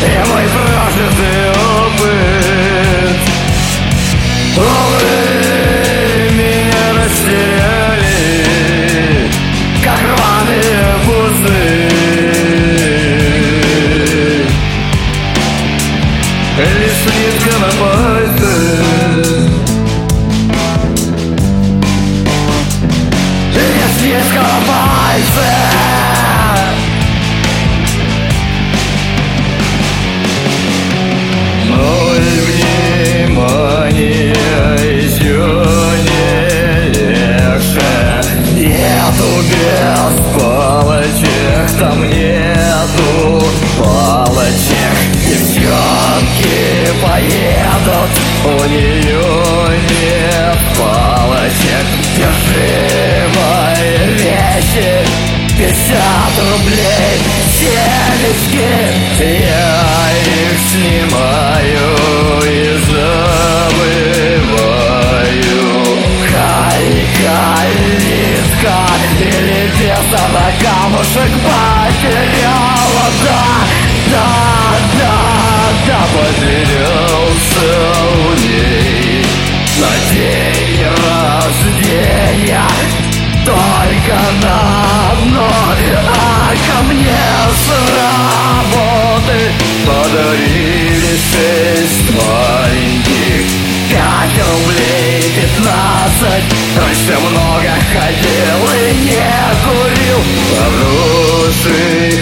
ты И опыт. Вы меня растеряли Как рваные пузы Лишь нитка на пальце. Лишь нитка там нету палочек Девчонки поедут, у нее нет палочек Держи мои вещи, 50 рублей. Телечки, я их снимаю. Или где-то на камушек потеряла Да, да, да, да пятнадцать Раньше много ходил и не курил. Хороший, хороший